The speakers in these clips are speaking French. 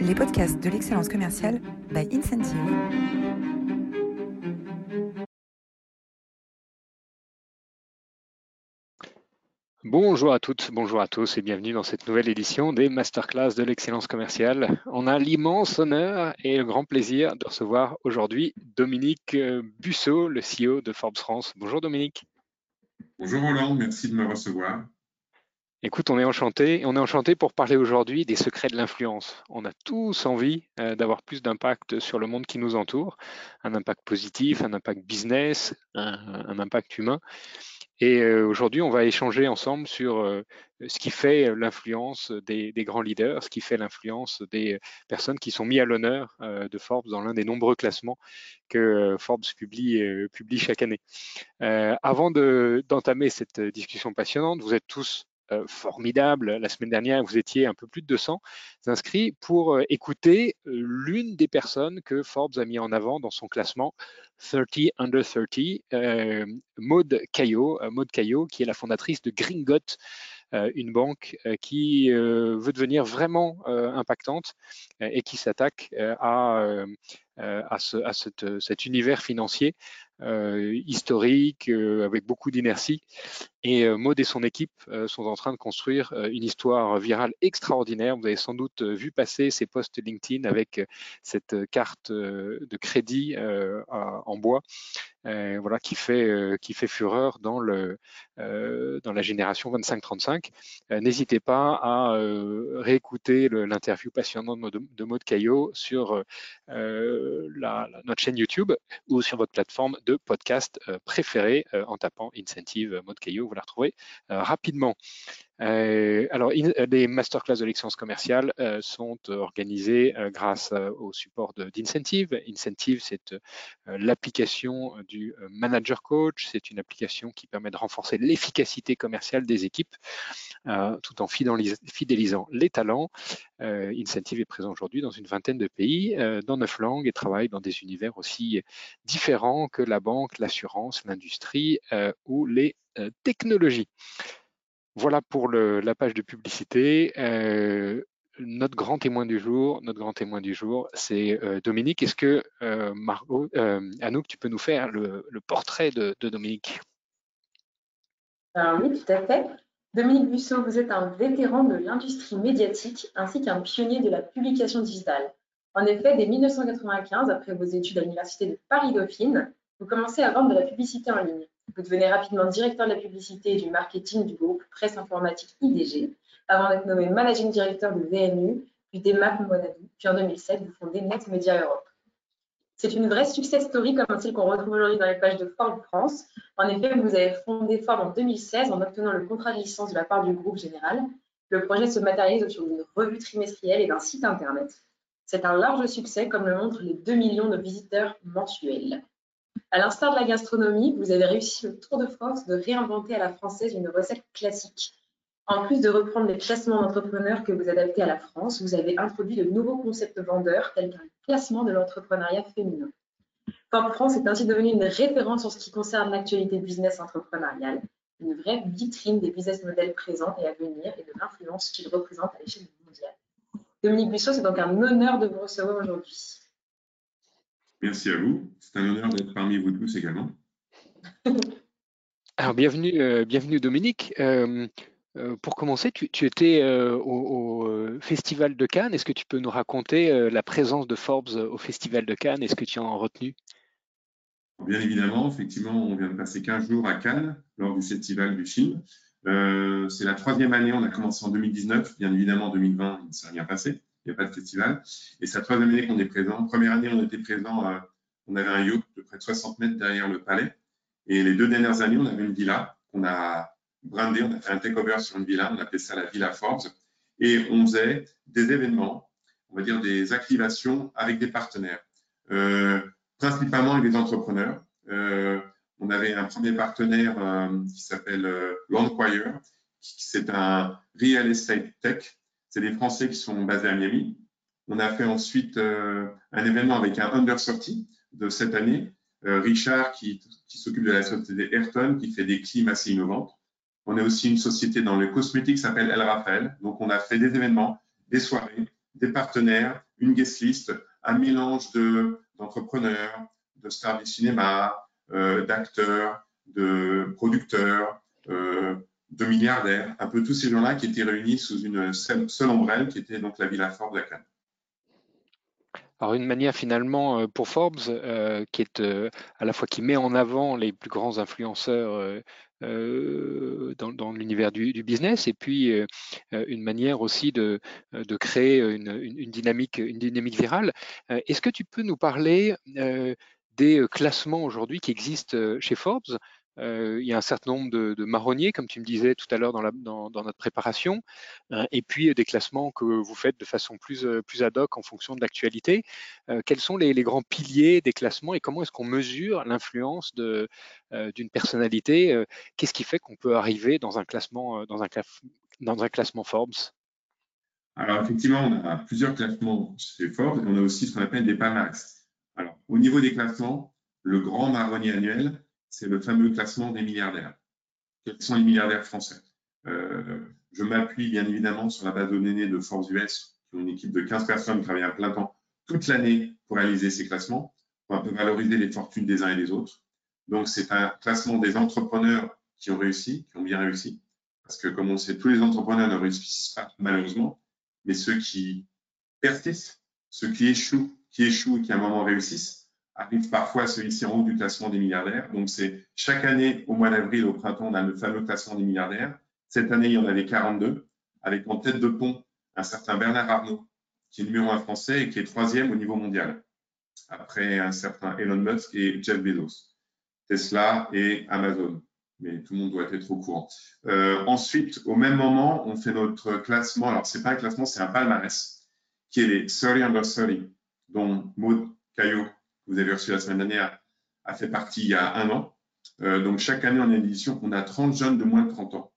les podcasts de l'excellence commerciale by Incentive. Bonjour à toutes, bonjour à tous et bienvenue dans cette nouvelle édition des Masterclass de l'excellence commerciale. On a l'immense honneur et le grand plaisir de recevoir aujourd'hui Dominique Busseau, le CEO de Forbes France. Bonjour Dominique. Bonjour Roland, merci de me recevoir. Écoute, on est enchanté. On est enchanté pour parler aujourd'hui des secrets de l'influence. On a tous envie euh, d'avoir plus d'impact sur le monde qui nous entoure, un impact positif, un impact business, un, impact humain. Et euh, aujourd'hui, on va échanger ensemble sur euh, ce qui fait l'influence des, grands leaders, ce qui fait l'influence des personnes qui sont mis à l'honneur de Forbes dans l'un des nombreux classements que Forbes publie chaque année. avant d'entamer cette discussion passionnante, vous êtes tous euh, formidable. La semaine dernière, vous étiez un peu plus de 200 inscrits pour euh, écouter euh, l'une des personnes que Forbes a mis en avant dans son classement 30 Under 30, Maud Caillot, Maud Caillot, qui est la fondatrice de Gringot, une banque qui veut devenir vraiment impactante et qui s'attaque à, à, ce, à cet univers financier historique avec beaucoup d'inertie et euh, Maud et son équipe euh, sont en train de construire euh, une histoire virale extraordinaire. Vous avez sans doute vu passer ces posts LinkedIn avec cette carte de crédit en bois, voilà, qui fait qui fait fureur dans le dans la génération 25-35. N'hésitez pas à réécouter l'interview passionnante de Maud Caillot sur la, notre chaîne YouTube ou sur votre plateforme de podcast préférée en tapant Incentive Maud Caillot vous la retrouvez euh, rapidement. Euh, alors, les masterclass de l'excellence commerciale euh, sont organisées grâce au support d'Incentive. Incentive, c'est l'application du Manager Coach. C'est une application qui permet de renforcer l'efficacité commerciale des équipes tout en fidélisant les talents. Incentive est présent aujourd'hui dans une vingtaine de pays, dans neuf langues et travaille dans des univers aussi différents que la banque, l'assurance, l'industrie ou les euh, technologie. Voilà pour la page de publicité. Euh, notre grand témoin du jour, notre grand témoin du jour, c'est euh, Dominique. Est-ce que Margot, Anouk, tu peux nous faire le, portrait de, Dominique? Oui, tout à fait. Dominique Busseau, vous êtes un vétéran de l'industrie médiatique ainsi qu'un pionnier de la publication digitale. En effet, dès 1995, après vos études à l'Université de Paris-Dauphine, vous commencez à vendre de la publicité en ligne. Vous devenez rapidement directeur de la publicité et du marketing du groupe Presse Informatique IDG, avant d'être nommé managing directeur de VMU, puis d'EMAP Monadou, puis en 2007, vous fondez Net Media Europe. C'est une vraie success story comme celle qu'on retrouve aujourd'hui dans les pages de Forbes France. En effet, vous avez fondé Forbes en 2016 en obtenant le contrat de licence de la part du groupe général. Le projet se matérialise autour d'une revue trimestrielle et d'un site internet. C'est un large succès comme le montrent les 2 millions de visiteurs mensuels. À l'instar de la gastronomie, vous avez réussi le tour de force de réinventer à la française une recette classique. En plus de reprendre les classements d'entrepreneurs que vous adaptez à la France, vous avez introduit de nouveaux concepts vendeurs tels qu'un classement de l'entrepreneuriat féminin. Forbes France est ainsi devenu une référence en ce qui concerne l'actualité business entrepreneuriale, une vraie vitrine des business models présents et à venir et de l'influence qu'ils représentent à l'échelle mondiale. Dominique Bussot, c'est donc un honneur de vous recevoir aujourd'hui. Merci à vous. C'est un honneur d'être parmi vous tous également. Alors, bienvenue, euh, bienvenue Dominique. Euh, euh, pour commencer, tu, étais au, Festival de Cannes. Est-ce que tu peux nous raconter la présence de Forbes au Festival de Cannes? Est-ce que tu en as retenu? Bien évidemment, effectivement, on vient de passer 15 jours à Cannes lors du Festival du film. C'est la troisième année, on a commencé en 2019. Bien évidemment, en 2020, il ne s'est rien passé il n'y a pas de festival. Et c'est la troisième année qu'on est présent. Première année, on était présent, euh, on avait un yacht de près de 60 mètres derrière le palais. Et les deux dernières années, on avait une villa qu'on a brandée, on a fait un takeover sur une villa, on appelait ça la Villa Forbes. Et on faisait des événements, on va dire des activations avec des partenaires, euh, principalement avec des entrepreneurs. Euh, on avait un premier partenaire qui s'appelle Landquire, c'est un real estate tech c'est des Français qui sont basés à Miami. On a fait ensuite euh, un événement avec un Under 30 de cette année, euh, Richard qui, s'occupe de la société Ayrton, qui fait des clims assez innovantes. On a aussi une société dans le cosmétique qui s'appelle El Rafael. Donc, on a fait des événements, des soirées, des partenaires, une guest list, un mélange d'entrepreneurs, de, stars du cinéma, euh, d'acteurs, de producteurs, euh, de milliardaires, un peu tous ces gens-là qui étaient réunis sous une seule, ombrelle qui était donc la Villa Forbes de Cannes. Alors une manière finalement pour Forbes qui est à la fois qui met en avant les plus grands influenceurs euh, dans, l'univers du, business et puis euh, euh, une manière aussi de, de créer une, dynamique, une dynamique virale. Est-ce que tu peux nous parler des classements aujourd'hui qui existent chez Forbes? Il y a un certain nombre de, marronniers, comme tu me disais tout à l'heure dans, notre préparation, euh, et puis des classements que vous faites de façon plus, euh, ad hoc en fonction de l'actualité. quels sont les, grands piliers des classements et comment est-ce qu'on mesure l'influence d'une personnalité Qu'est-ce qui fait qu'on peut arriver dans un classement, dans un, classement Forbes? Alors, effectivement, on a plusieurs classements chez Forbes et on a aussi ce qu'on appelle des palmarès. Alors, au niveau des classements, le grand marronnier annuel, c'est le fameux classement des milliardaires. Quels sont les milliardaires français? Euh, Je m'appuie bien évidemment sur la base de données de Forbes US, qui ont une équipe de 15 personnes qui travaillent à plein temps toute l'année pour réaliser ces classements, pour un peu valoriser les fortunes des uns et des autres. Donc, c'est un classement des entrepreneurs qui ont réussi, qui ont bien réussi. Parce que, comme on sait, tous les entrepreneurs ne réussissent pas, malheureusement, mais ceux qui persistent, ceux qui échouent, qui échouent et qui à un moment réussissent, arrive parfois celui-ci en haut du classement des milliardaires. Donc, c'est chaque année, au mois d'avril, au printemps, on a le fameux classement des milliardaires. Cette année, il y en avait 42, avec en tête de pont un certain Bernard Arnault, qui est numéro un français et qui est troisième au niveau mondial, après un certain Elon Musk et Jeff Bezos, Tesla et Amazon. Mais tout le monde doit être au courant. Euh, ensuite, au même moment, on fait notre classement. Alors, c'est pas un classement, c'est un palmarès, qui est les 30 under 30, dont Maud Caillot vous avez reçu la semaine dernière, a fait partie il y a un an. Euh, donc, chaque année, on a une édition on a 30 jeunes de moins de 30 ans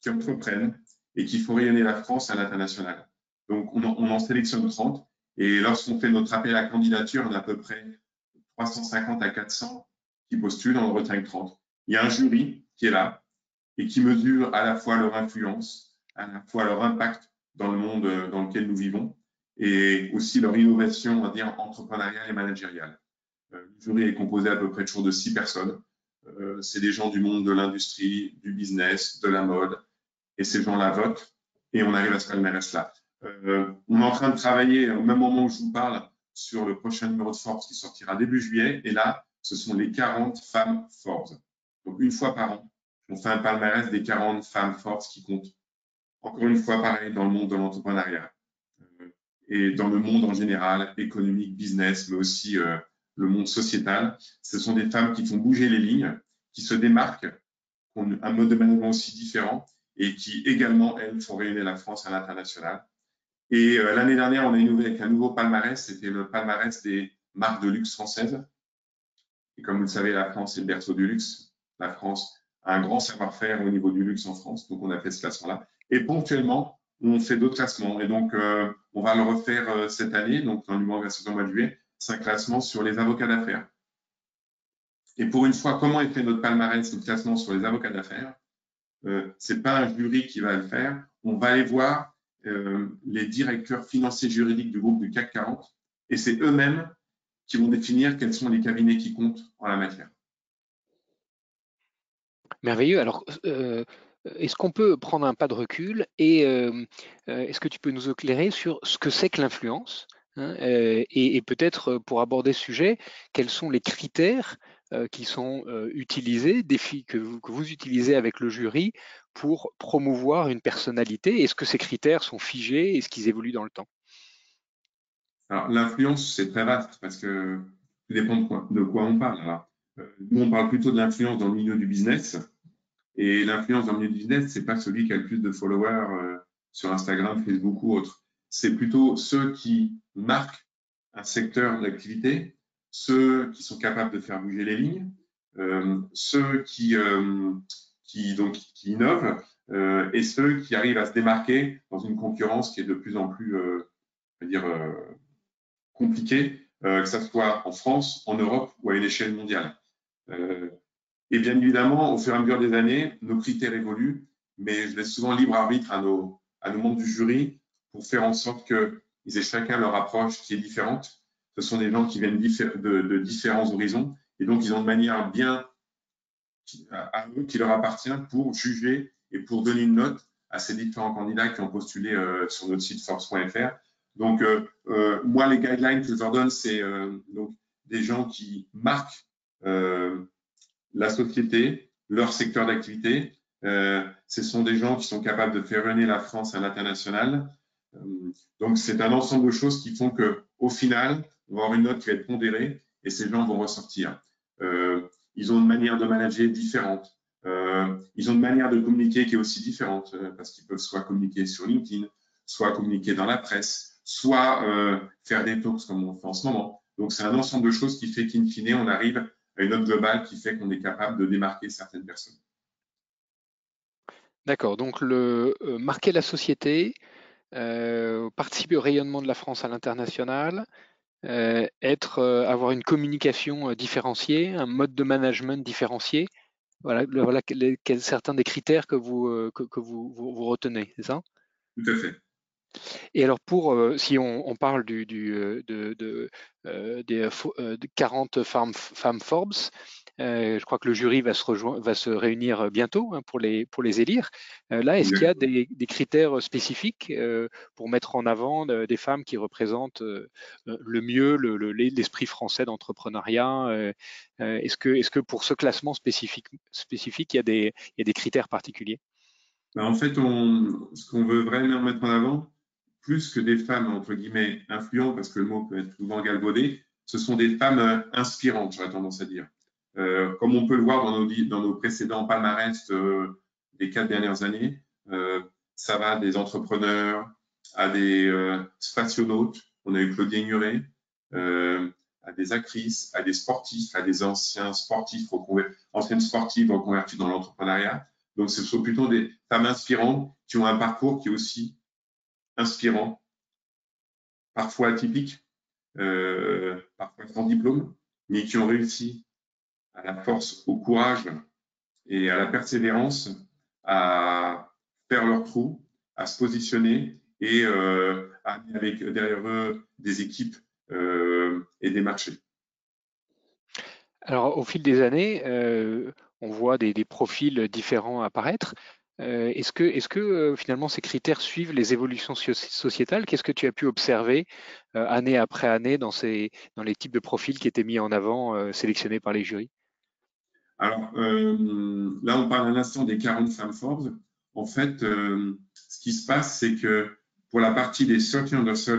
qui entreprennent et qui font rayonner la France à l'international. Donc, on en, sélectionne 30. Et lorsqu'on fait notre appel à candidature, on a à peu près 350 à 400 qui postulent, on en retient 30. Il y a un jury qui est là et qui mesure à la fois leur influence, à la fois leur impact dans le monde dans lequel nous vivons et aussi leur innovation, on dire, entrepreneuriale et managériale. Euh, le jury est composé à peu près toujours de six personnes. Euh, c'est des gens du monde de l'industrie, du business, de la mode, et ces gens-là votent, et on arrive à ce palmarès-là. Euh, on est en train de travailler au même moment où je vous parle sur le prochain numéro de Forbes qui sortira début juillet, et là, ce sont les 40 femmes Forbes. Donc, une fois par an, on fait un palmarès des 40 femmes Forbes qui comptent. Encore une fois, pareil, dans le monde de l'entrepreneuriat et dans le monde en général, économique, business, mais aussi le monde sociétal. Ce sont des femmes qui font bouger les lignes, qui se démarquent, qui ont un mode de management aussi différent et qui également, elles, font rayonner la France à l'international. Et euh, l'année dernière, on a innové avec un nouveau palmarès, c'était le palmarès des marques de luxe françaises. Et comme vous le savez, la France est le berceau du luxe. La France a un grand savoir-faire au niveau du luxe en France, donc on a fait ce classement-là. Et ponctuellement, on fait d'autres classements. Et donc, euh, on va le refaire euh, cette année, donc dans le mois de mois de juillet, c'est un classement sur les avocats d'affaires. Et pour une fois, comment est fait notre palmarès, notre classement sur les avocats d'affaires? Euh, Ce n'est pas un jury qui va le faire. On va aller voir euh, les directeurs financiers juridiques du groupe du CAC 40 et c'est eux-mêmes qui vont définir quels sont les cabinets qui comptent en la matière. Merveilleux. Alors, euh, est-ce qu'on peut prendre un pas de recul et est-ce que tu peux nous éclairer sur ce que c'est que l'influence? Hein, euh, et, peut-être euh, pour aborder ce sujet, quels sont les critères euh, qui sont utilisés, défis que vous, que vous utilisez avec le jury pour promouvoir une personnalité? Est-ce que ces critères sont figés? Est-ce qu'ils évoluent dans le temps? Alors, l'influence, c'est très vaste parce que ça dépend de quoi, de quoi on parle. nous, on parle plutôt de l'influence dans le milieu du business. Et l'influence dans le milieu du business, c'est pas celui qui a le plus de followers sur Instagram, Facebook ou autre c'est plutôt ceux qui marquent un secteur d'activité, ceux qui sont capables de faire bouger les lignes, euh, ceux qui, euh, qui, donc, qui innovent euh, et ceux qui arrivent à se démarquer dans une concurrence qui est de plus en plus compliquée, que ce soit en France, en Europe ou à une échelle mondiale. et bien évidemment, au fur et à mesure des années, nos critères évoluent, mais je laisse souvent libre arbitre à nos, à nos membres du jury pour faire en sorte que ils aient chacun leur approche qui est différente. Ce sont des gens qui viennent de, de différents horizons et donc ils ont une manière bien à eux qui leur appartient pour juger et pour donner une note à ces différents candidats qui ont postulé euh, sur notre site force.fr. Donc, euh, euh, moi, les guidelines que je leur donne, c'est donc des gens qui marquent la société, leur secteur d'activité. ce sont des gens qui sont capables de faire renier la France à l'international. Donc, c'est un ensemble de choses qui font que, au final, on va avoir une note qui va être pondérée et ces gens vont ressortir. ils ont une manière de manager différente. Euh, ils ont une manière de communiquer qui est aussi différente euh, parce qu'ils peuvent soit communiquer sur LinkedIn, soit communiquer dans la presse, soit euh, faire des talks comme on fait en ce moment. Donc, c'est un ensemble de choses qui fait qu'in fine, on arrive à une note globale qui fait qu'on est capable de démarquer certaines personnes. D'accord. Donc, marquer la société, participer au rayonnement de la France à l'international, être, avoir une communication différenciée, un mode de management différencié, voilà, voilà certains des critères que vous, euh, que, vous, vous, retenez, c'est ça? Tout à fait. Et alors pour, euh, si on, parle du, du euh, de, de, des 40 femmes, femmes Forbes, euh, je crois que le jury va se, va se réunir euh, bientôt hein, pour, les, pour les élire. Euh, là, est-ce qu'il y a des, critères spécifiques pour mettre en avant des femmes qui représentent le mieux l'esprit français d'entrepreneuriat Est-ce que, est que pour ce classement spécifique, spécifique il, y a des, il y a des critères particuliers? Ben, En fait, on, ce qu'on veut vraiment mettre en avant, plus que des femmes, entre guillemets, influentes, parce que le mot peut être souvent galvaudé, ce sont des femmes inspirantes, j'aurais tendance à dire. Euh, comme on peut le voir dans nos, précédents palmarès euh, des quatre dernières années, euh, ça va des entrepreneurs à des spationautes, on a eu Claudie Ignoré, à des actrices, à des sportifs, à des anciens sportifs, anciennes sportives reconverties dans l'entrepreneuriat. Donc, ce sont plutôt des femmes inspirantes qui ont un parcours qui est aussi inspirant, parfois atypique, euh, parfois sans diplôme, mais qui ont réussi à la force, au courage et à la persévérance à faire leur trou, à se positionner et euh, à amener avec derrière eux des équipes euh, et des marchés. Alors, au fil des années, on voit des, profils différents apparaître. Est-ce que, que finalement ces critères suivent les évolutions sociétales? Qu'est-ce que tu as pu observer année après année dans, les types de profils qui étaient mis en avant, sélectionnés par les jurys? Alors euh, là, on parle un instant des 40 femmes Forbes. En fait, euh, ce qui se passe, c'est que pour la partie des 30 under 30,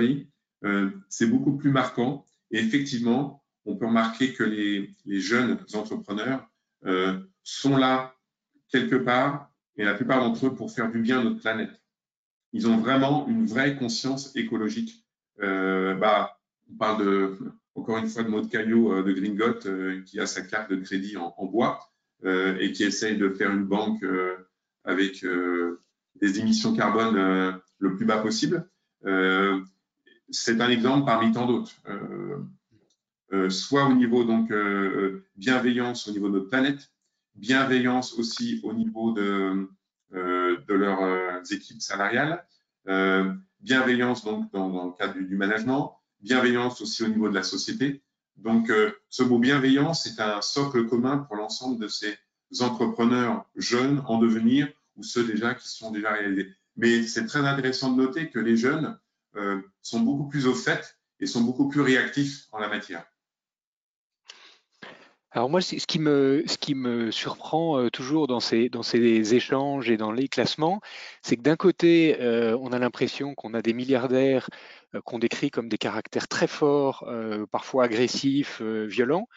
euh, c'est beaucoup plus marquant. Et effectivement, on peut remarquer que les, jeunes entrepreneurs sont là quelque part, et la plupart d'entre eux pour faire du bien à notre planète. Ils ont vraiment une vraie conscience écologique. bah, on parle de encore une fois de Maud Caillot euh, de Gringot euh, qui a sa carte de crédit en, bois euh, et qui essaye de faire une banque avec des émissions carbone le plus bas possible. c'est un exemple parmi tant d'autres. soit au niveau donc bienveillance au niveau de notre planète, bienveillance aussi au niveau de, de leurs équipes salariales, bienveillance donc dans, dans le cadre du management, bienveillance aussi au niveau de la société. Donc, euh, ce mot bienveillance est un socle commun pour l'ensemble de ces entrepreneurs jeunes en devenir ou ceux déjà qui sont déjà réalisés. Mais c'est très intéressant de noter que les jeunes euh, sont beaucoup plus au fait et sont beaucoup plus réactifs en la matière. Alors moi, ce qui me, ce qui me surprend euh, toujours dans ces, dans ces échanges et dans les classements, c'est que d'un côté, on a l'impression qu'on a des milliardaires euh, qu'on décrit comme des caractères très forts, euh, parfois agressifs, euh, violents.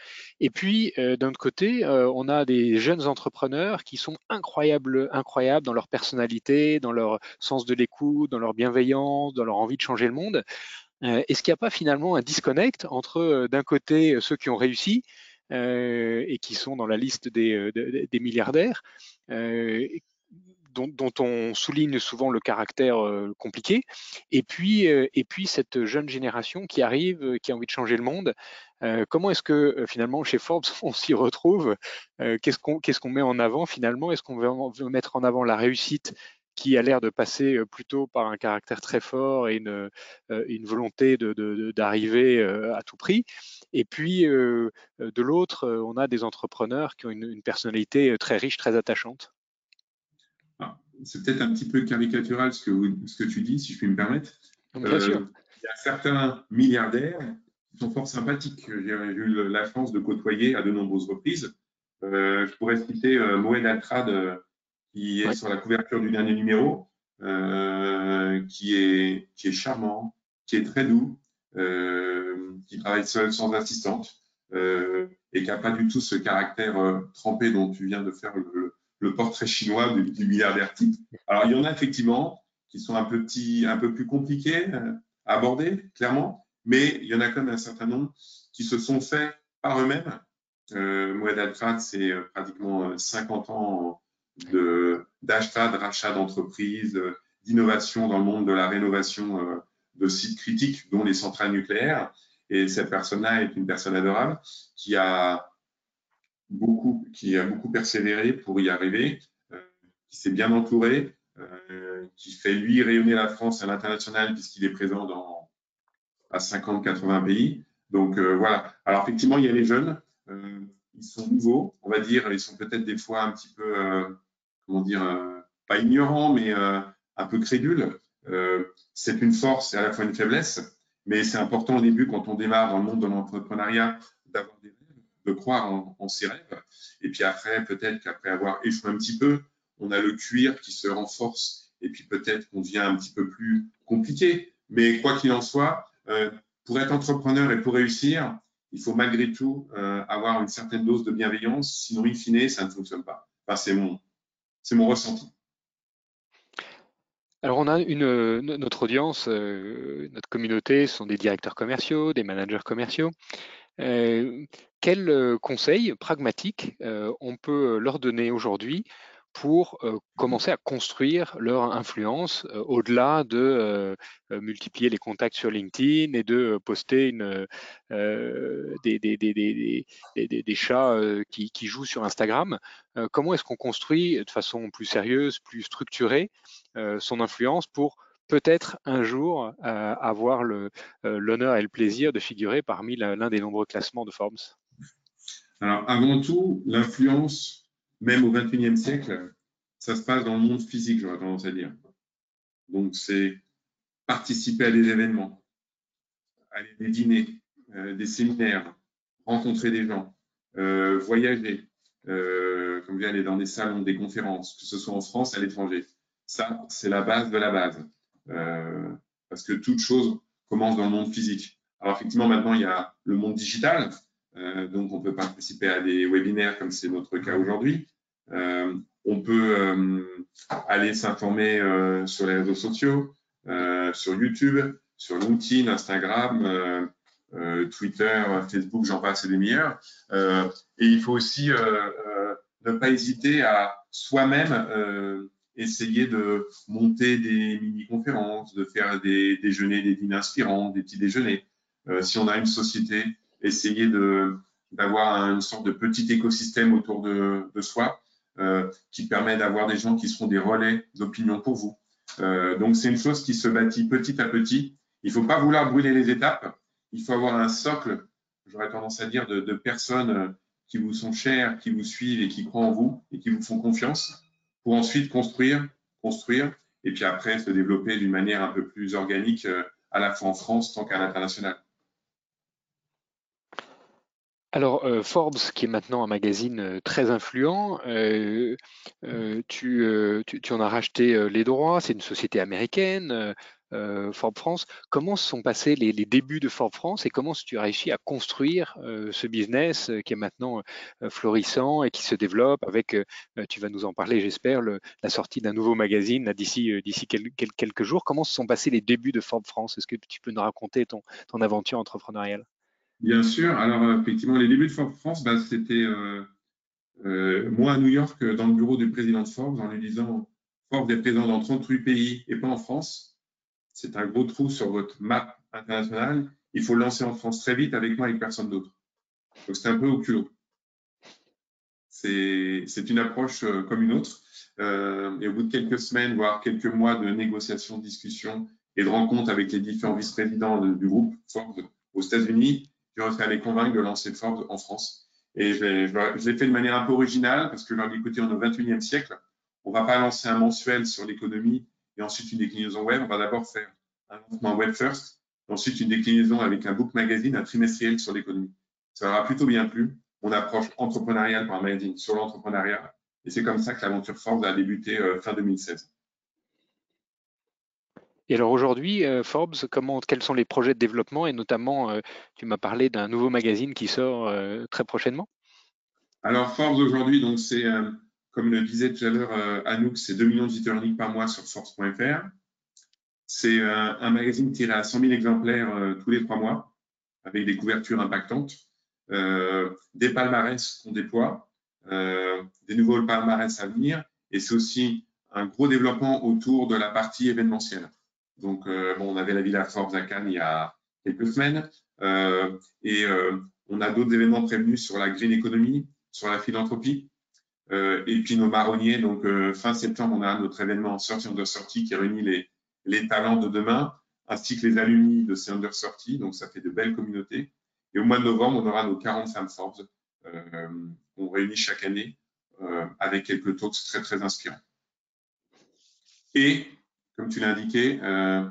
Et puis, d'un autre côté, on a des jeunes entrepreneurs qui sont incroyables, incroyables dans leur personnalité, dans leur sens de l'écoute, dans leur bienveillance, dans leur envie de changer le monde. Est-ce qu'il n'y a pas finalement un disconnect entre, d'un côté, ceux qui ont réussi et qui sont dans la liste des, des milliardaires, dont, on souligne souvent le caractère euh, compliqué, et puis, euh, et puis cette jeune génération qui arrive, euh, qui a envie de changer le monde. comment est-ce que finalement chez Forbes on s'y retrouve Qu'est-ce qu'on met en avant finalement? Est-ce qu'on veut, mettre en avant la réussite qui a l'air de passer plutôt par un caractère très fort et une, volonté d'arriver à tout prix? Et puis, de l'autre, on a des entrepreneurs qui ont une, personnalité très riche, très attachante. Ah, c'est peut-être un petit peu caricatural ce que, ce que tu dis, si je puis me permettre. Bien sûr. Il y a certains milliardaires qui sont fort sympathiques. J'ai eu la chance de côtoyer à de nombreuses reprises. je pourrais citer Moed Altrad qui est sur la couverture du dernier numéro, euh, qui, est, qui est charmant, qui est très doux, euh, qui travaille seul sans assistante euh, et qui n'a pas du tout ce caractère trempé dont tu viens de faire le, portrait chinois du, du, milliardaire type. Alors, il y en a effectivement qui sont un, petit, un peu plus compliqués à aborder, clairement, mais il y en a quand même un certain nombre qui se sont faits par eux-mêmes. Euh, Moed c'est pratiquement 50 ans d'achat, de, rachat d'entreprises, d'innovation dans le monde de la rénovation euh, de sites critiques, dont les centrales nucléaires. Et cette personne-là est une personne adorable qui a beaucoup, qui a beaucoup persévéré pour y arriver, euh, qui s'est bien entouré, euh, qui fait lui rayonner la France à l'international puisqu'il est présent dans à 50-80 pays. Donc voilà. Alors effectivement, il y a les jeunes, ils sont nouveaux, on va dire, ils sont peut-être des fois un petit peu comment dire, euh, pas ignorant, mais euh, un peu crédule. Euh, c'est une force et à la fois une faiblesse, mais c'est important au début, quand on démarre dans le monde de l'entrepreneuriat, d'avoir des rêves, de croire en, ses rêves. Et puis après, peut-être qu'après avoir échoué un petit peu, on a le cuir qui se renforce et puis peut-être qu'on devient un petit peu plus compliqué. Mais quoi qu'il en soit, pour être entrepreneur et pour réussir, il faut malgré tout avoir une certaine dose de bienveillance, sinon, in fine, ça ne fonctionne pas. Enfin, c'est mon, c'est mon ressenti. Alors on a une, notre audience, euh, notre communauté sont des directeurs commerciaux, des managers commerciaux. Euh, quels euh, conseils pragmatiques on peut leur donner aujourd'hui pour euh, commencer à construire leur influence euh, au-delà de euh, multiplier les contacts sur LinkedIn et de poster des, chats qui, qui, jouent sur Instagram. comment est-ce qu'on construit de façon plus sérieuse, plus structurée son influence pour peut-être un jour avoir l'honneur et le plaisir de figurer parmi l'un des nombreux classements de Forbes? Alors avant tout, l'influence même au XXIe siècle, ça se passe dans le monde physique, j'aurais tendance à dire. Donc, c'est participer à des événements, aller des dîners, euh, des séminaires, rencontrer des gens, euh, voyager, euh, comme je aller dans des salons, des conférences, que ce soit en France, à l'étranger. Ça, c'est la base de la base. parce que toute chose commence dans le monde physique. Alors, effectivement, maintenant, il y a le monde digital, donc, on peut participer à des webinaires comme c'est notre cas aujourd'hui. Euh, on peut euh, aller s'informer sur les réseaux sociaux, sur YouTube, sur LinkedIn, Instagram, Twitter, Facebook, j'en passe et des meilleurs. et il faut aussi ne pas hésiter à soi-même essayer de monter des mini-conférences, de faire des déjeuners, des dîners inspirants, des petits déjeuners. si on a une société essayer d'avoir une sorte de petit écosystème autour de, soi euh, qui permet d'avoir des gens qui seront des relais d'opinion pour vous. Euh, donc c'est une chose qui se bâtit petit à petit. Il ne faut pas vouloir brûler les étapes. Il faut avoir un socle, j'aurais tendance à dire, de, personnes qui vous sont chères, qui vous suivent et qui croient en vous et qui vous font confiance pour ensuite construire, construire et puis après se développer d'une manière un peu plus organique euh, à la fois en France tant qu'à l'international. Alors, euh, Forbes, qui est maintenant un magazine euh, très influent, euh, tu, en as racheté les droits, c'est une société américaine, Forbes France. Comment se sont passés les, débuts de Forbes France et comment tu as réussi à construire ce business qui est maintenant florissant et qui se développe avec, tu vas nous en parler, j'espère, la sortie d'un nouveau magazine d'ici quelques jours. Comment se sont passés les débuts de Forbes France? Est-ce que tu peux nous raconter ton aventure entrepreneuriale? Bien sûr. Alors, euh, effectivement, les débuts de Forbes France, bah, c'était euh, euh, moi à New York, dans le bureau du président de Forbes, en lui disant Forbes est présent dans 38 pays et pas en France. C'est un gros trou sur votre map internationale. Il faut le lancer en France très vite avec moi et personne d'autre. Donc, c'était un peu au culot. c'est une approche comme une autre. et au bout de quelques semaines, voire quelques mois de négociations, de discussions et de rencontres avec les différents vice-présidents du groupe Forbes aux États-Unis, j'ai réussi à les convaincre de lancer Forbes en France. Et je l'ai fait de manière un peu originale parce que je leur écoutez, on est au 21e siècle, on ne va pas lancer un mensuel sur l'économie et ensuite une déclinaison web. On va d'abord faire un lancement web first, ensuite une déclinaison avec un book magazine, un trimestriel sur l'économie. Ça aura plutôt bien plu. Mon approche entrepreneuriale par un magazine sur l'entrepreneuriat. Et c'est comme ça que l'aventure Forbes a débuté euh, fin 2016. Et alors aujourd'hui, euh, Forbes, comment, quels sont les projets de développement? Et notamment, euh, tu m'as parlé d'un nouveau magazine qui sort très prochainement Alors Forbes aujourd'hui, donc c'est comme le disait tout à l'heure euh, Anouk, c'est 2 millions de par mois sur force.fr. C'est euh, un magazine tiré à 100 000 exemplaires euh, tous les trois mois, avec des couvertures impactantes, des palmarès qu'on déploie, des nouveaux palmarès à venir, et c'est aussi un gros développement autour de la partie événementielle. Donc, bon, on avait la Villa Forbes à Cannes il y a quelques semaines, et on a d'autres événements prévenus sur la green economy, sur la philanthropie, euh, et puis nos marronniers, donc euh, fin septembre, on a notre événement Sortie Under Sortie qui réunit les, les talents de demain, ainsi que les alumni de ces Under Sortie, donc ça fait de belles communautés. Et au mois de novembre, on aura nos 40 femmes Forbes euh, qu'on réunit chaque année euh, avec quelques talks très très inspirants. Et, comme tu l'as indiqué, euh,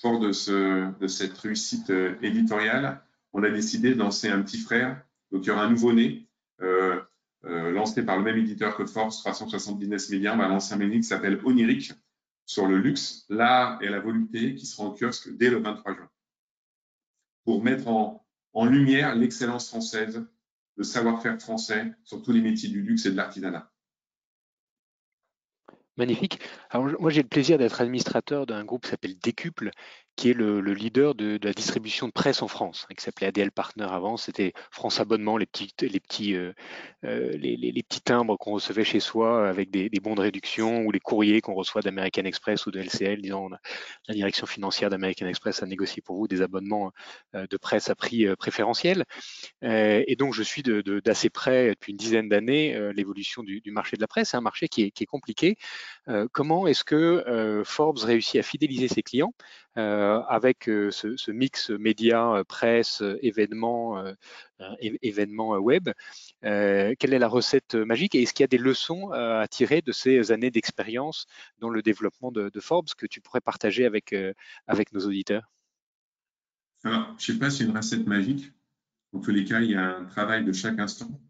fort de, ce, de cette réussite éditoriale, on a décidé de lancer un petit frère. Donc il y aura un nouveau-né. Euh, euh, lancé par le même éditeur que Force, 370 Media, on va lancer un qui s'appelle Oniric sur le luxe, l'art et la volupté qui sera en kiosque dès le 23 juin pour mettre en, en lumière l'excellence française, le savoir-faire français sur tous les métiers du luxe et de l'artisanat. Magnifique. Alors, moi, j'ai le plaisir d'être administrateur d'un groupe qui s'appelle Décuple, qui est le, leader de, la distribution de presse en France, hein, qui s'appelait ADL Partner avant. C'était France Abonnement, euh, euh, les, petits timbres qu'on recevait chez soi avec des, bons de réduction ou les courriers qu'on reçoit d'American Express ou de LCL, disant la direction financière d'American Express a négocié pour vous des abonnements euh, de presse à prix préférentiel. et donc, je suis d'assez près depuis une dizaine d'années l'évolution du, marché de la presse. C'est un marché qui est, compliqué. comment est-ce que Forbes réussit à fidéliser ses clients avec euh, ce, mix média, euh, presse, événements, événements web. quelle est la recette magique et est-ce qu'il y a des leçons à tirer de ces années d'expérience dans le développement de, Forbes que tu pourrais partager avec, nos auditeurs? Alors, je ne sais pas si c'est une recette magique. En tous les cas, il y a un travail de chaque instant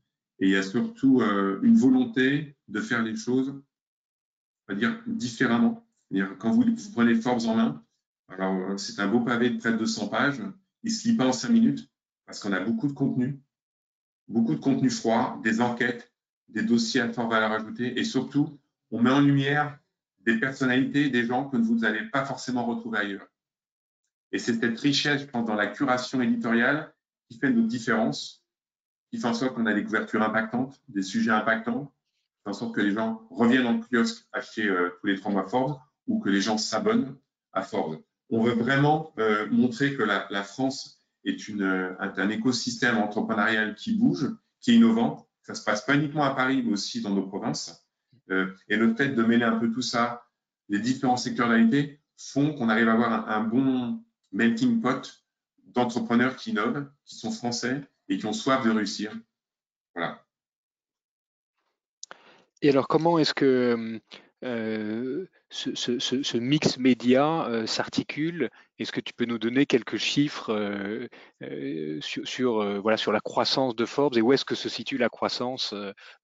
et il y a surtout une volonté de faire les choses, on va dire, différemment. Quand vous prenez Forbes en main, alors, euh, c'est un beau pavé de près de 200 pages. Il ne se lit pas en 5 minutes parce qu'on a beaucoup de contenu, beaucoup de contenu froid, des enquêtes, des dossiers à forte valeur ajoutée et surtout, on met en lumière des personnalités, des gens que vous n'allez pas forcément retrouver ailleurs. Et c'est cette richesse, je pense, dans la curation éditoriale qui fait notre différence, qui fait en sorte qu'on a des couvertures impactantes, des sujets impactants, qui fait en sorte que les gens reviennent en kiosque acheter euh, tous les trois mois Forbes ou que les gens s'abonnent à Forbes on veut vraiment euh, montrer que la, France est euh, un, écosystème entrepreneurial qui bouge, qui est innovant. Ça se passe pas uniquement à Paris, mais aussi dans nos provinces. Euh, et le fait de mêler un peu tout ça, les différents secteurs d'activité, font qu'on arrive à avoir un, bon melting pot d'entrepreneurs qui innovent, qui sont français et qui ont soif de réussir. Voilà. Et alors, comment est-ce que ce, mix média euh, s'articule Est-ce que tu peux nous donner quelques chiffres euh, euh, sur, la croissance de Forbes et où est-ce que se situe la croissance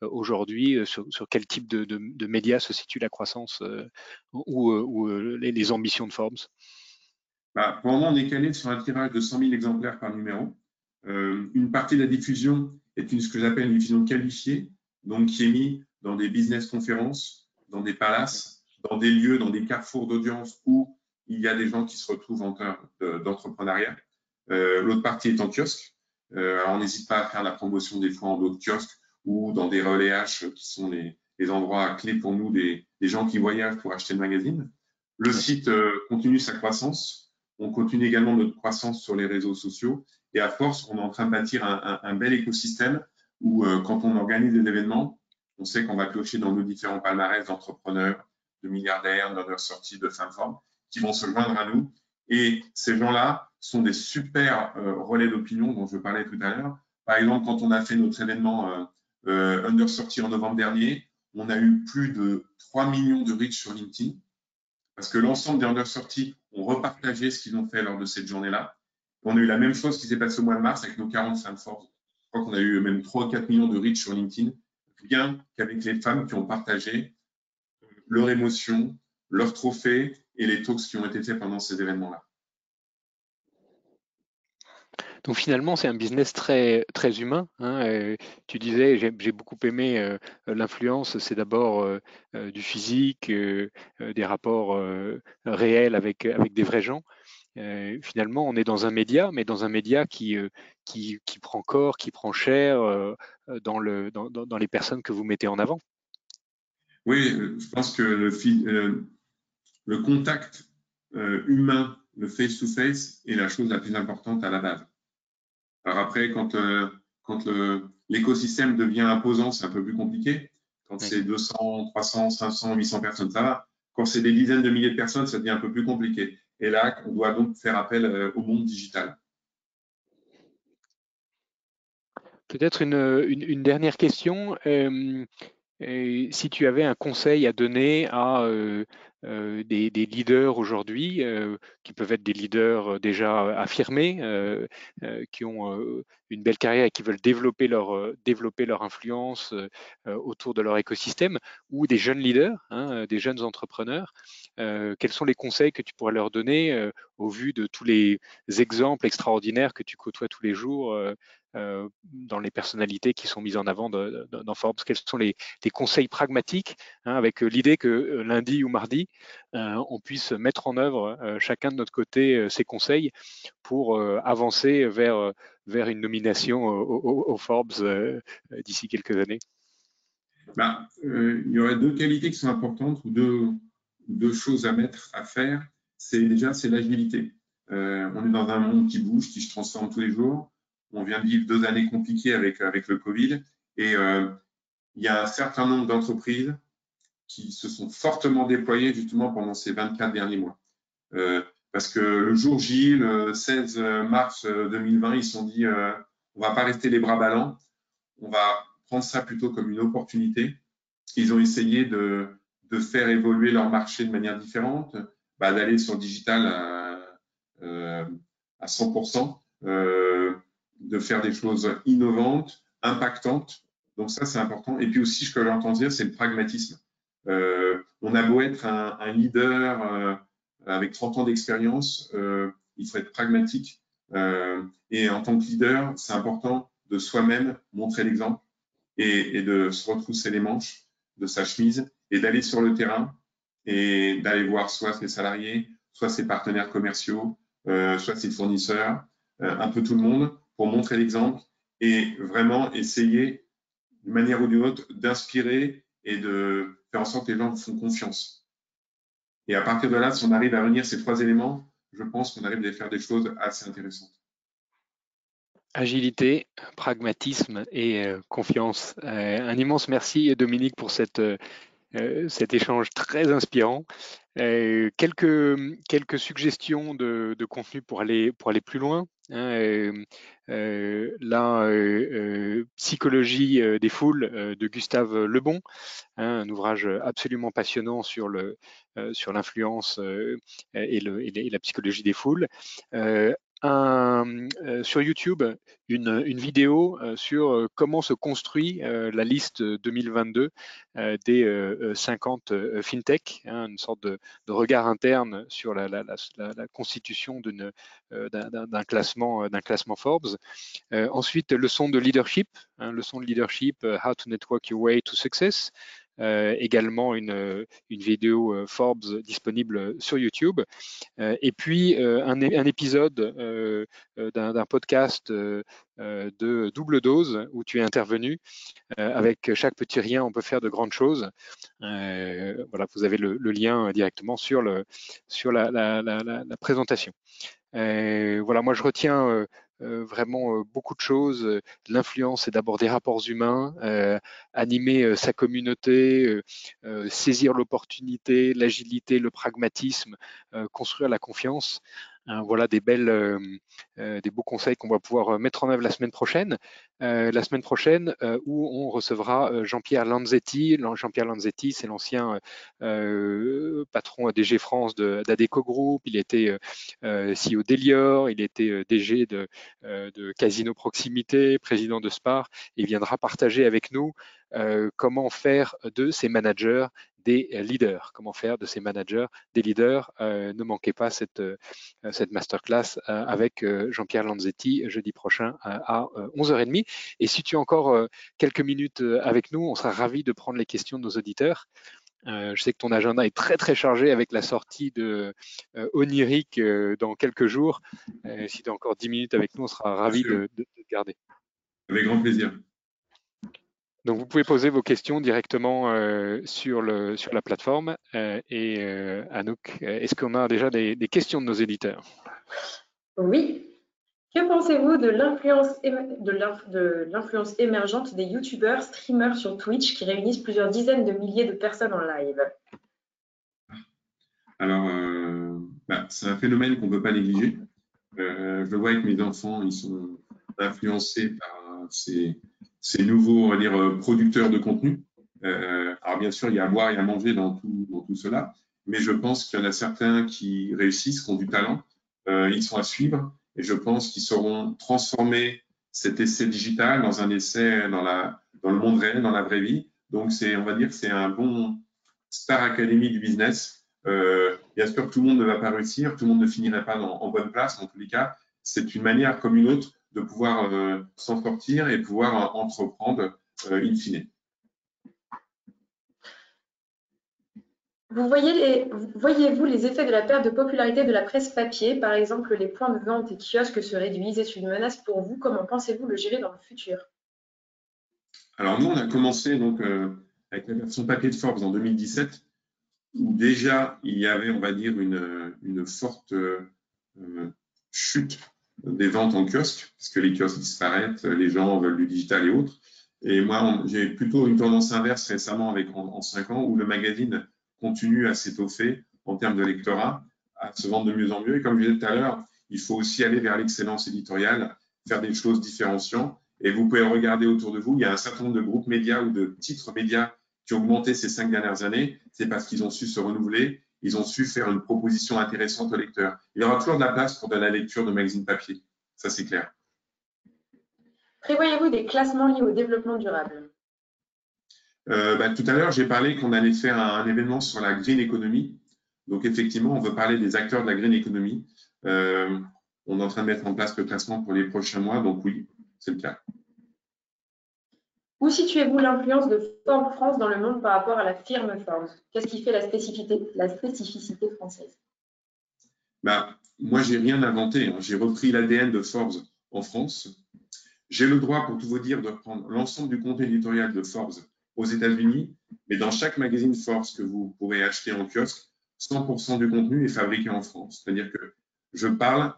aujourd'hui sur, quel type de, médias se situe la croissance ou, les, ambitions de Forbes? Bah, Pour moment, on est calé sur un tirage de 100 000 exemplaires par numéro. une partie de la diffusion est une, ce que j'appelle une diffusion qualifiée, donc qui est mise dans des business conférences, dans des palaces, dans des lieux, dans des carrefours d'audience où il y a des gens qui se retrouvent en termes d'entrepreneuriat. Euh, L'autre partie est en kiosque. Euh, alors, on n'hésite pas à faire la promotion des fois en d'autres kiosques ou dans des relais H qui sont les, les endroits clés pour nous des, des, gens qui voyagent pour acheter le magazine. Le site euh, continue sa croissance. On continue également notre croissance sur les réseaux sociaux. Et à force, on est en train de bâtir un, un, un bel écosystème où, quand on organise des événements, on sait qu'on va piocher dans nos différents palmarès d'entrepreneurs, de milliardaires, d'honneurs sorties, de femmes fortes, qui vont se joindre à nous. Et ces gens-là sont des super euh, relais d'opinion dont je parlais tout à l'heure. Par exemple, quand on a fait notre événement euh, euh Under Sortie en novembre dernier, on a eu plus de 3 millions de reach sur LinkedIn parce que l'ensemble des Under Sorties ont repartagé ce qu'ils ont fait lors de cette journée-là. On a eu la même chose qui s'est passé au mois de mars avec nos 40 femmes fortes. Je crois qu'on a eu même 3 ou 4 millions de reach sur LinkedIn, bien qu'avec les femmes qui ont partagé leur émotion, leurs trophées et les talks qui ont été faits pendant ces événements-là. Donc finalement, c'est un business très, très humain. Hein, tu disais, j'ai beaucoup aimé euh, l'influence, c'est d'abord euh, euh, du physique, des rapports réels avec, avec des vrais gens. finalement, on est dans un média, mais dans un média qui, qui, qui prend corps, qui prend chair dans, le, dans, dans, les personnes que vous mettez en avant. Oui, je pense que le, le contact humain, le face-to-face, est la chose la plus importante à la base. Alors après, quand, euh, quand l'écosystème devient imposant, c'est un peu plus compliqué. Quand c'est 200, 300, 500, 800 personnes, ça va. Quand c'est des dizaines de milliers de personnes, ça devient un peu plus compliqué. Et là, on doit donc faire appel euh, au monde digital. Peut-être une, une, dernière question. Euh, si tu avais un conseil à donner à euh, des, leaders aujourd'hui, euh, qui peuvent être des leaders euh, déjà affirmés, qui ont une belle carrière et qui veulent développer leur, influence autour de leur écosystème, ou des jeunes leaders, hein, des jeunes entrepreneurs. quels sont les conseils que tu pourrais leur donner au vu de tous les exemples extraordinaires que tu côtoies tous les jours euh, dans les personnalités qui sont mises en avant dans Forbes? Quels sont les, conseils pragmatiques hein, avec euh, l'idée que euh, lundi ou mardi, on puisse mettre en œuvre chacun de notre côté ces conseils pour avancer vers, vers une nomination au, Forbes d'ici quelques années bah, Il y aurait deux qualités qui sont importantes ou deux, deux choses à mettre, à faire. C'est déjà c'est l'agilité. on est dans un monde qui bouge, qui se transforme tous les jours on vient de vivre deux années compliquées avec, avec le Covid et euh, il y a un certain nombre d'entreprises qui se sont fortement déployées justement pendant ces 24 derniers mois. Euh, parce que le jour J, le 16 mars 2020, ils se sont dit euh, on va pas rester les bras ballants, on va prendre ça plutôt comme une opportunité. Ils ont essayé de, faire évoluer leur marché de manière différente, bah, d'aller sur le digital à, à 100% de faire des choses innovantes, impactantes. Donc ça, c'est important. Et puis aussi, ce que j'entends dire, c'est le pragmatisme. Euh, on a beau être un, leader euh, avec 30 ans d'expérience, euh, il faut être pragmatique. et en tant que leader, c'est important de soi-même montrer l'exemple et, de se retrousser les manches de sa chemise et d'aller sur le terrain et d'aller voir soit ses salariés, soit ses partenaires commerciaux, soit ses fournisseurs, un peu tout le monde pour montrer l'exemple et vraiment essayer, d'une manière ou d'une autre, d'inspirer et de faire en sorte que les gens font confiance. Et à partir de là, si on arrive à réunir ces trois éléments, je pense qu'on arrive à faire des choses assez intéressantes. Agilité, pragmatisme et euh, confiance. Euh, un immense merci Dominique pour cette, euh, cet échange très inspirant. quelques, quelques suggestions de, de, contenu pour aller, pour aller plus loin. Hein, euh, la euh, euh, psychologie des foules de Gustave Lebon, hein, un ouvrage absolument passionnant sur le sur l'influence et, et, la psychologie des foules. Un, sur YouTube une, vidéo sur comment se construit la liste 2022 des 50 fintech, hein, une sorte de, regard interne sur la, constitution d'un classement, classement Forbes. Euh, ensuite, leçon de leadership, hein, leçon de leadership, euh, How to Network Your Way to Success. Euh, également une, une, vidéo Forbes disponible sur YouTube. et puis un, épisode d'un podcast de double dose où tu es intervenu. avec chaque petit rien, on peut faire de grandes choses. voilà, vous avez le, le, lien directement sur, le, sur la, la, la présentation. voilà, moi je retiens vraiment beaucoup de choses. L'influence, c'est d'abord des rapports humains, animer sa communauté, saisir l'opportunité, l'agilité, le pragmatisme, construire la confiance. Hein, voilà des belles, euh, euh, des beaux conseils qu'on va pouvoir euh, mettre en œuvre la semaine prochaine. La semaine prochaine, où on recevra Jean-Pierre Lanzetti. Jean-Pierre Lanzetti, c'est l'ancien patron DG France d'Adeco Group. Il était CEO d'Elior, il était DG de, de, Casino Proximité, président de Spar. Il viendra partager avec nous comment faire de ces managers des leaders. Comment faire de ces managers des leaders euh, Ne manquez pas cette, euh, cette masterclass euh, avec Jean-Pierre Lanzetti jeudi prochain à 11h30. Et si tu as encore quelques minutes avec nous, on sera ravis de prendre les questions de nos auditeurs. je sais que ton agenda est très très chargé avec la sortie de Oniric dans quelques jours. si tu as encore 10 minutes avec nous, on sera ravis de, de, de te garder. Avec grand plaisir. Donc, vous pouvez poser vos questions directement euh, sur, le, sur la plateforme. Euh, et euh, Anouk, est-ce qu'on a déjà des, questions de nos éditeurs? Oui. Que pensez-vous de l'influence émergente des youtubeurs, streamers sur Twitch qui réunissent plusieurs dizaines de milliers de personnes en live? Alors, bah, c'est un phénomène qu'on ne peut pas négliger. je le vois avec mes enfants, ils sont influencés par ces ces nouveaux on va dire, euh, producteurs de contenu. Euh, alors bien sûr, il y a à boire et à manger dans tout, dans tout cela, mais je pense qu'il y en a certains qui réussissent, qui ont du talent, euh, ils sont à suivre, et je pense qu'ils sauront transformer cet essai digital dans un essai dans, la, dans le monde réel, dans la vraie vie. Donc, c'est, on va dire, c'est un bon Star Academy du business. Euh, bien sûr, tout le monde ne va pas réussir, tout le monde ne finirait pas en bonne place. En tous les cas, c'est une manière comme une autre de pouvoir euh, s'en sortir et pouvoir euh, entreprendre euh, in fine. Vous voyez voyez-vous les effets de la perte de popularité de la presse papier? Par exemple, les points de vente et kiosques se réduisent. Est-ce une menace pour vous Comment pensez-vous le gérer dans le futur? Alors nous, on a commencé donc avec la version papier de Forbes en 2017, où déjà il y avait, on va dire, une, forte chute des ventes en kiosque, puisque les kiosques disparaissent, les gens veulent du digital et autres. Et moi, j'ai plutôt une tendance inverse récemment avec en, cinq ans où le magazine continue à s'étoffer en termes de lectorat, à se vendre de mieux en mieux. Et comme je disais tout à l'heure, il faut aussi aller vers l'excellence éditoriale, faire des choses différenciantes. Et vous pouvez regarder autour de vous, il y a un certain nombre de groupes médias ou de titres médias qui ont augmenté ces cinq dernières années. C'est parce qu'ils ont su se renouveler ils ont su faire une proposition intéressante au lecteur. Il y aura toujours de la place pour de la lecture de magazines papier. Ça, c'est clair. Prévoyez-vous des classements liés au développement durable? Euh, bah, Tout à l'heure, j'ai parlé qu'on allait faire un, événement sur la green economy. Donc, effectivement, on veut parler des acteurs de la green economy. Euh, on est en train de mettre en place le classement pour les prochains mois. Donc, oui, c'est le cas. Où situez-vous l'influence de Forbes France dans le monde par rapport à la firme Forbes Qu'est-ce qui fait la spécificité, la spécificité française? Bah, Moi, j'ai rien inventé. Hein. J'ai repris l'ADN de Forbes en France. J'ai le droit, pour tout vous dire, de prendre l'ensemble du contenu éditorial de Forbes aux États-Unis, mais dans chaque magazine Forbes que vous pourrez acheter en kiosque, 100% du contenu est fabriqué en France. C'est-à-dire que je parle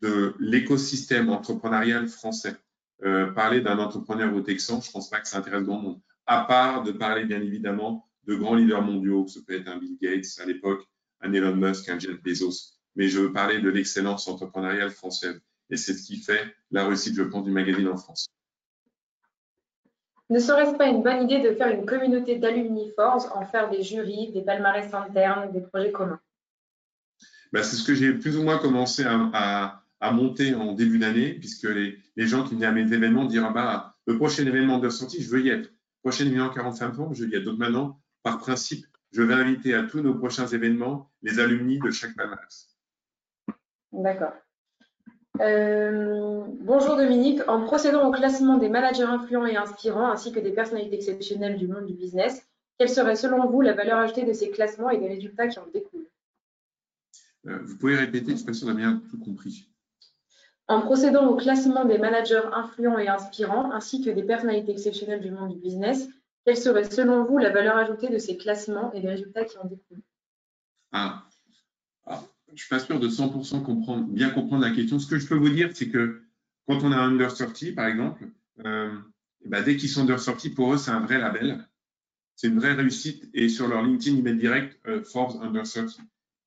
de l'écosystème entrepreneurial français. Euh, parler d'un entrepreneur au Texan, je ne pense pas que ça intéresse grand monde. À part de parler, bien évidemment, de grands leaders mondiaux, ce peut être un Bill Gates à l'époque, un Elon Musk, un Jeff Bezos. Mais je veux parler de l'excellence entrepreneuriale française. Et c'est ce qui fait la réussite, je pense, du magazine en France. Ne serait-ce pas une bonne idée de faire une communauté d'alumni Force, en faire des jurys, des palmarès internes, des projets communs? Ben, C'est ce que j'ai plus ou moins commencé à, à monter en début d'année, puisque les, les, gens qui venaient à mes événements diront ah bah, le prochain événement de sortie, je veux y être. Le prochain événement 45 ans, je veux y être. Donc maintenant, par principe, je vais inviter à tous nos prochains événements les alumni de chaque palmarès. D'accord. Euh, bonjour Dominique. En procédant au classement des managers influents et inspirants, ainsi que des personnalités exceptionnelles du monde du business, quelle serait selon vous la valeur ajoutée de ces classements et des résultats qui en découlent? Euh, Vous pouvez répéter, je ne suis pas sûr d'avoir bien tout compris. En procédant au classement des managers influents et inspirants, ainsi que des personnalités exceptionnelles du monde du business, quelle serait selon vous la valeur ajoutée de ces classements et les résultats qui en découlent? Ah. Je ne suis pas sûr de 100% comprendre, bien comprendre la question. Ce que je peux vous dire, c'est que quand on a un under 30, par exemple, euh, bah, dès qu'ils sont under 30, pour eux, c'est un vrai label. C'est une vraie réussite. Et sur leur LinkedIn, ils mettent direct euh, Forbes under 30.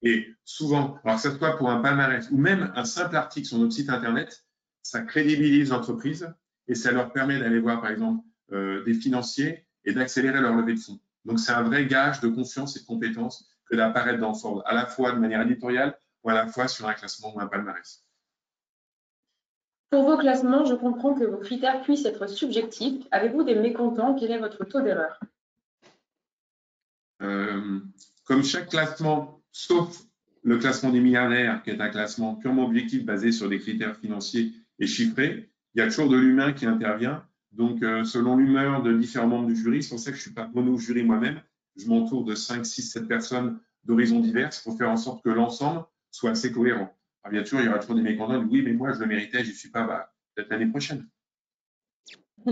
Et souvent, alors que ce soit pour un palmarès ou même un simple article sur notre site Internet, ça crédibilise l'entreprise et ça leur permet d'aller voir, par exemple, euh, des financiers et d'accélérer leur levée de fonds. Donc, c'est un vrai gage de confiance et de compétence que d'apparaître dans Forbes, à la fois de manière éditoriale ou à la fois sur un classement ou un palmarès. Pour vos classements, je comprends que vos critères puissent être subjectifs. Avez-vous des mécontents? Quel est votre taux d'erreur? Euh, Comme chaque classement, sauf le classement des milliardaires, qui est un classement purement objectif basé sur des critères financiers et chiffrés, il y a toujours de l'humain qui intervient. Donc, euh, selon l'humeur de différents membres du jury, c'est pour ça que je ne suis pas mono-jury moi-même, je m'entoure de 5, 6, 7 personnes d'horizons divers pour faire en sorte que l'ensemble soit assez cohérent. Alors, bien sûr, il y aura toujours des mécontents, oui, mais moi, je le méritais, je ne suis pas, bah, peut-être l'année prochaine.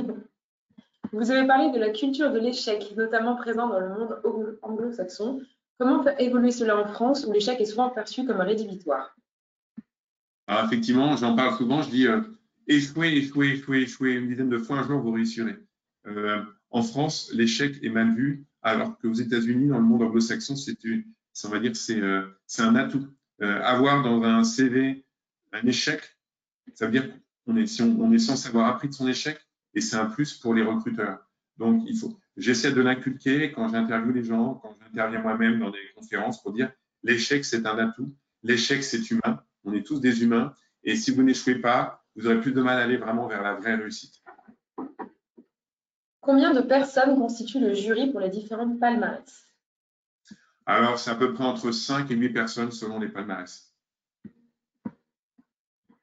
Vous avez parlé de la culture de l'échec, notamment présent dans le monde anglo-saxon. Comment fait évoluer cela en France, où l'échec est souvent perçu comme un rédhibitoire? Alors, effectivement, j'en parle souvent, je dis euh, échouer, échouer, échouer, échouer une dizaine de fois un jour, vous réussirez. Euh, en France, l'échec est mal vu, alors qu'aux États-Unis, dans le monde anglo-saxon, c'est, on va dire, c'est, euh, un atout. Euh, avoir dans un CV un échec, ça veut dire qu'on est, on, est censé avoir appris de son échec et c'est un plus pour les recruteurs. Donc, il faut, j'essaie de l'inculquer quand j'interviewe les gens, quand j'interviens moi-même dans des conférences pour dire l'échec, c'est un atout. L'échec, c'est humain. On est tous des humains. Et si vous n'échouez pas, vous aurez plus de mal à aller vraiment vers la vraie réussite. Combien de personnes constituent le jury pour les différentes palmarès? Alors, c'est à peu près entre 5 et 8 personnes selon les palmarès.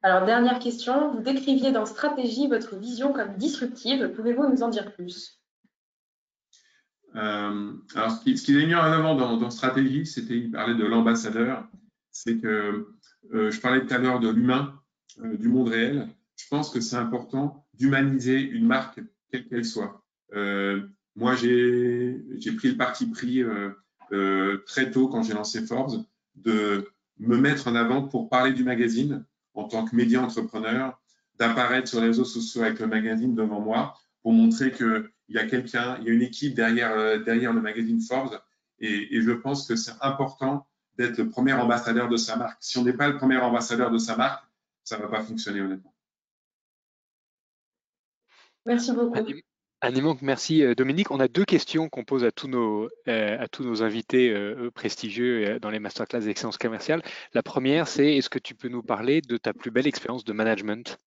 Alors, dernière question. Vous décriviez dans Stratégie votre vision comme disruptive. Pouvez-vous nous en dire plus? Euh, Alors, ce qu'il a mis en avant dans, Stratégie, c'était, il parlait de l'ambassadeur. C'est que euh, je parlais tout à l'heure de l'humain, euh, du monde réel. Je pense que c'est important d'humaniser une marque, quelle qu'elle soit. Moi, j'ai pris le parti pris euh, très tôt quand j'ai lancé Forbes de me mettre en avant pour parler du magazine en tant que média entrepreneur, d'apparaître sur les réseaux sociaux avec le magazine devant moi pour montrer qu'il y a quelqu'un, il y a une équipe derrière, euh, derrière le magazine Forbes. Et, et je pense que c'est important d'être le premier ambassadeur de sa marque. Si on n'est pas le premier ambassadeur de sa marque, ça ne va pas fonctionner honnêtement. Merci beaucoup. Un merci euh, Dominique. On a deux questions qu'on pose à tous nos, euh, invités euh, prestigieux dans les masterclass d'excellence commerciale. La première, c'est est-ce que tu peux nous parler de ta plus belle expérience de management?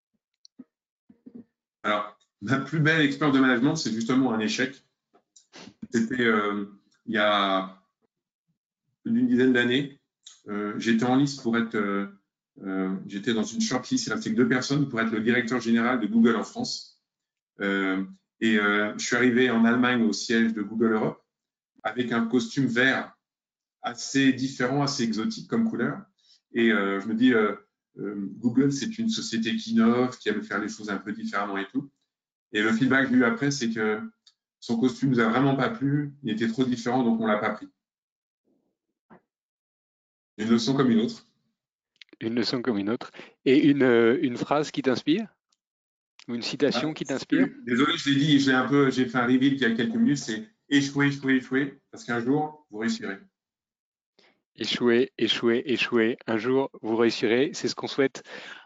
Alors, ma plus belle expérience de management, c'est justement un échec. C'était il y a une dizaine d'années. j'étais en liste pour être, j'étais dans une shortlist, il deux personnes pour être le directeur général de Google en France. Et euh, je suis arrivé en Allemagne au siège de Google Europe avec un costume vert assez différent, assez exotique comme couleur. Et euh, je me dis, euh, Google, c'est une société qui innove, qui aime faire les choses un peu différemment et tout. Et le feedback que j'ai eu après, c'est que son costume nous a vraiment pas plu, il était trop différent, donc on l'a pas pris. Une leçon comme une autre. Une leçon comme une autre. Et une phrase qui t'inspire? Ou une citation ah, qui t'inspire? Désolé, je l'ai dit, j'ai un peu, j'ai fait un reveal il y a quelques minutes, c'est échouer, échouer, échouer, parce qu'un jour, vous réussirez. Échouer, échouer, échouer. Un jour, vous réussirez. C'est ce qu'on souhaite,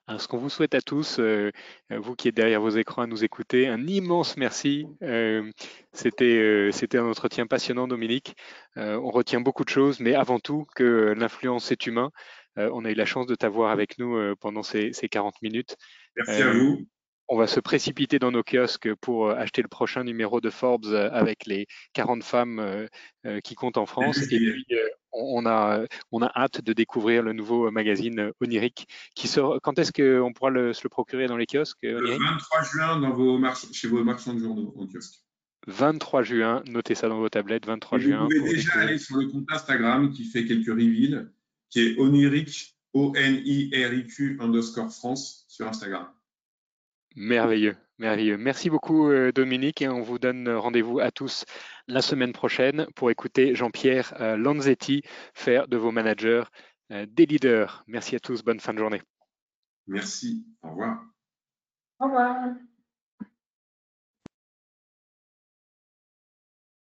hein, ce qu'on vous souhaite à tous, euh, vous qui êtes derrière vos écrans à nous écouter. Un immense merci. Euh, c'était, euh, c'était un entretien passionnant, Dominique. on retient beaucoup de choses, mais avant tout que l'influence est humain. on a eu la chance de t'avoir avec nous pendant ces, ces 40 minutes. Merci à vous on va se précipiter dans nos kiosques pour euh, acheter le prochain numéro de Forbes euh, avec les 40 femmes euh, qui comptent en France. Et puis, on a, on a hâte de découvrir le nouveau magazine Onirique qui sort. Quand est-ce qu'on pourra se le procurer dans les kiosques Le 23 juin dans vos chez vos marchands de journaux en kiosque. 23 juin, notez ça dans vos tablettes, 23 juin. Vous pouvez déjà aller sur le compte Instagram qui fait quelques reveals, qui est Oniric, O-N-I-R-I-Q underscore France sur Instagram. Merveilleux, merveilleux. Merci beaucoup euh, Dominique et on vous donne rendez-vous à tous la semaine prochaine pour écouter Jean-Pierre euh, Lanzetti faire de vos managers euh, des leaders. Merci à tous, bonne fin de journée. Merci, au revoir. Au revoir.